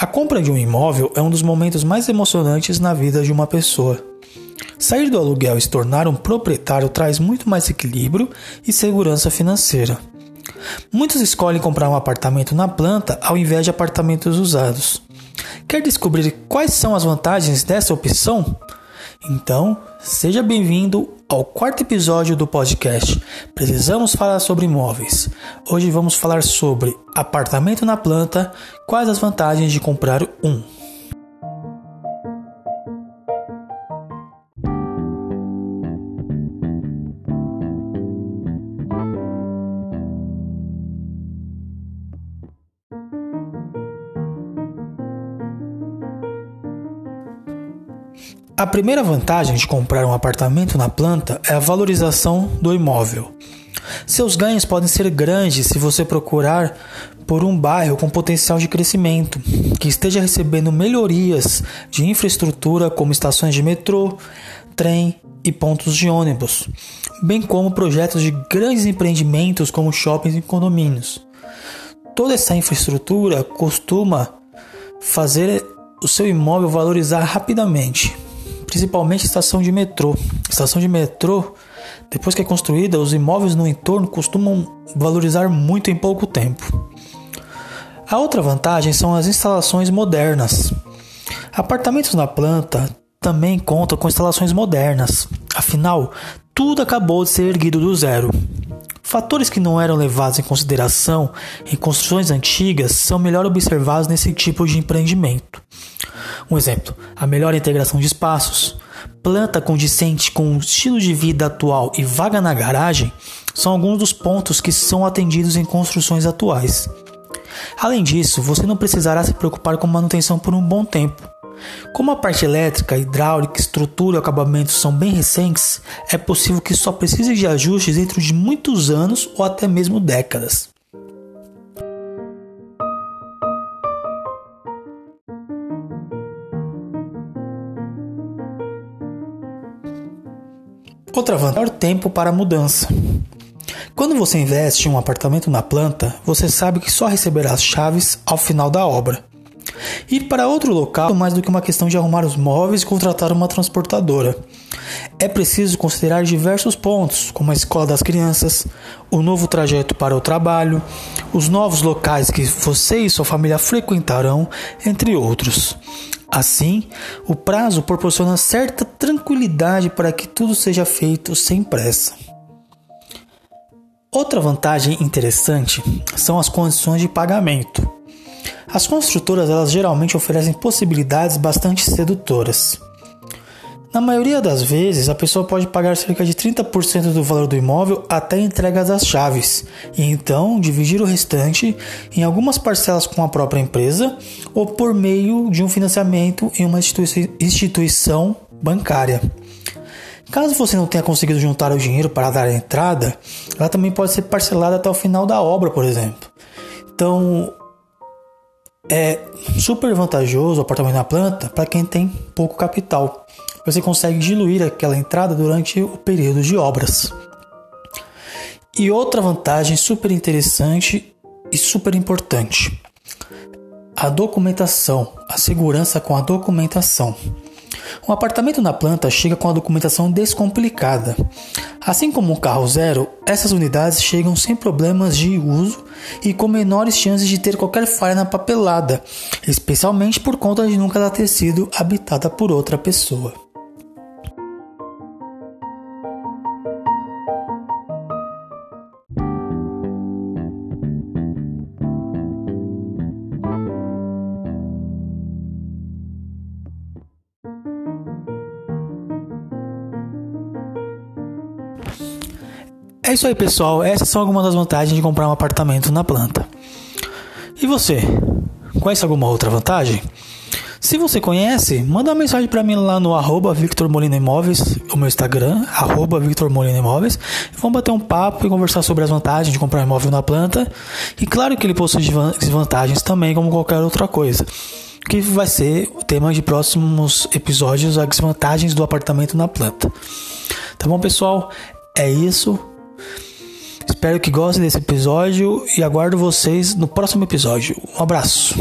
A compra de um imóvel é um dos momentos mais emocionantes na vida de uma pessoa. Sair do aluguel e se tornar um proprietário traz muito mais equilíbrio e segurança financeira. Muitos escolhem comprar um apartamento na planta ao invés de apartamentos usados. Quer descobrir quais são as vantagens dessa opção? Então, seja bem-vindo ao quarto episódio do podcast Precisamos Falar sobre Imóveis. Hoje vamos falar sobre apartamento na planta, quais as vantagens de comprar um. A primeira vantagem de comprar um apartamento na planta é a valorização do imóvel. Seus ganhos podem ser grandes se você procurar por um bairro com potencial de crescimento, que esteja recebendo melhorias de infraestrutura como estações de metrô, trem e pontos de ônibus, bem como projetos de grandes empreendimentos como shoppings e condomínios. Toda essa infraestrutura costuma fazer o seu imóvel valorizar rapidamente principalmente estação de metrô. Estação de metrô, depois que é construída, os imóveis no entorno costumam valorizar muito em pouco tempo. A outra vantagem são as instalações modernas. Apartamentos na planta também contam com instalações modernas, afinal, tudo acabou de ser erguido do zero. Fatores que não eram levados em consideração em construções antigas são melhor observados nesse tipo de empreendimento. Um exemplo: a melhor integração de espaços, planta condicente com o estilo de vida atual e vaga na garagem são alguns dos pontos que são atendidos em construções atuais. Além disso, você não precisará se preocupar com manutenção por um bom tempo. Como a parte elétrica, hidráulica, estrutura e acabamentos são bem recentes, é possível que só precise de ajustes dentro de muitos anos ou até mesmo décadas. Outra vantagem é o tempo para mudança. Quando você investe em um apartamento na planta, você sabe que só receberá as chaves ao final da obra. Ir para outro local é mais do que uma questão de arrumar os móveis e contratar uma transportadora. É preciso considerar diversos pontos, como a escola das crianças, o novo trajeto para o trabalho, os novos locais que você e sua família frequentarão, entre outros. Assim, o prazo proporciona certa tranquilidade para que tudo seja feito sem pressa. Outra vantagem interessante são as condições de pagamento. As construtoras elas geralmente oferecem possibilidades bastante sedutoras. Na maioria das vezes, a pessoa pode pagar cerca de 30% do valor do imóvel até a entrega das chaves, e então dividir o restante em algumas parcelas com a própria empresa ou por meio de um financiamento em uma instituição bancária. Caso você não tenha conseguido juntar o dinheiro para dar a entrada, ela também pode ser parcelada até o final da obra, por exemplo. Então, é super vantajoso o apartamento na planta para quem tem pouco capital você consegue diluir aquela entrada durante o período de obras. E outra vantagem super interessante e super importante: a documentação, a segurança com a documentação. Um apartamento na planta chega com a documentação descomplicada. Assim como um carro zero, essas unidades chegam sem problemas de uso e com menores chances de ter qualquer falha na papelada, especialmente por conta de nunca ter sido habitada por outra pessoa. É isso aí, pessoal. Essas são algumas das vantagens de comprar um apartamento na planta. E você? Conhece alguma outra vantagem? Se você conhece, manda uma mensagem para mim lá no arroba Victor Molina Imóveis, o meu Instagram, arroba Victor Molina Imóveis. Vamos bater um papo e conversar sobre as vantagens de comprar um imóvel na planta. E claro que ele possui desvantagens também, como qualquer outra coisa. Que vai ser o tema de próximos episódios, as desvantagens do apartamento na planta. Tá bom, pessoal? É isso. Espero que gostem desse episódio e aguardo vocês no próximo episódio. Um abraço.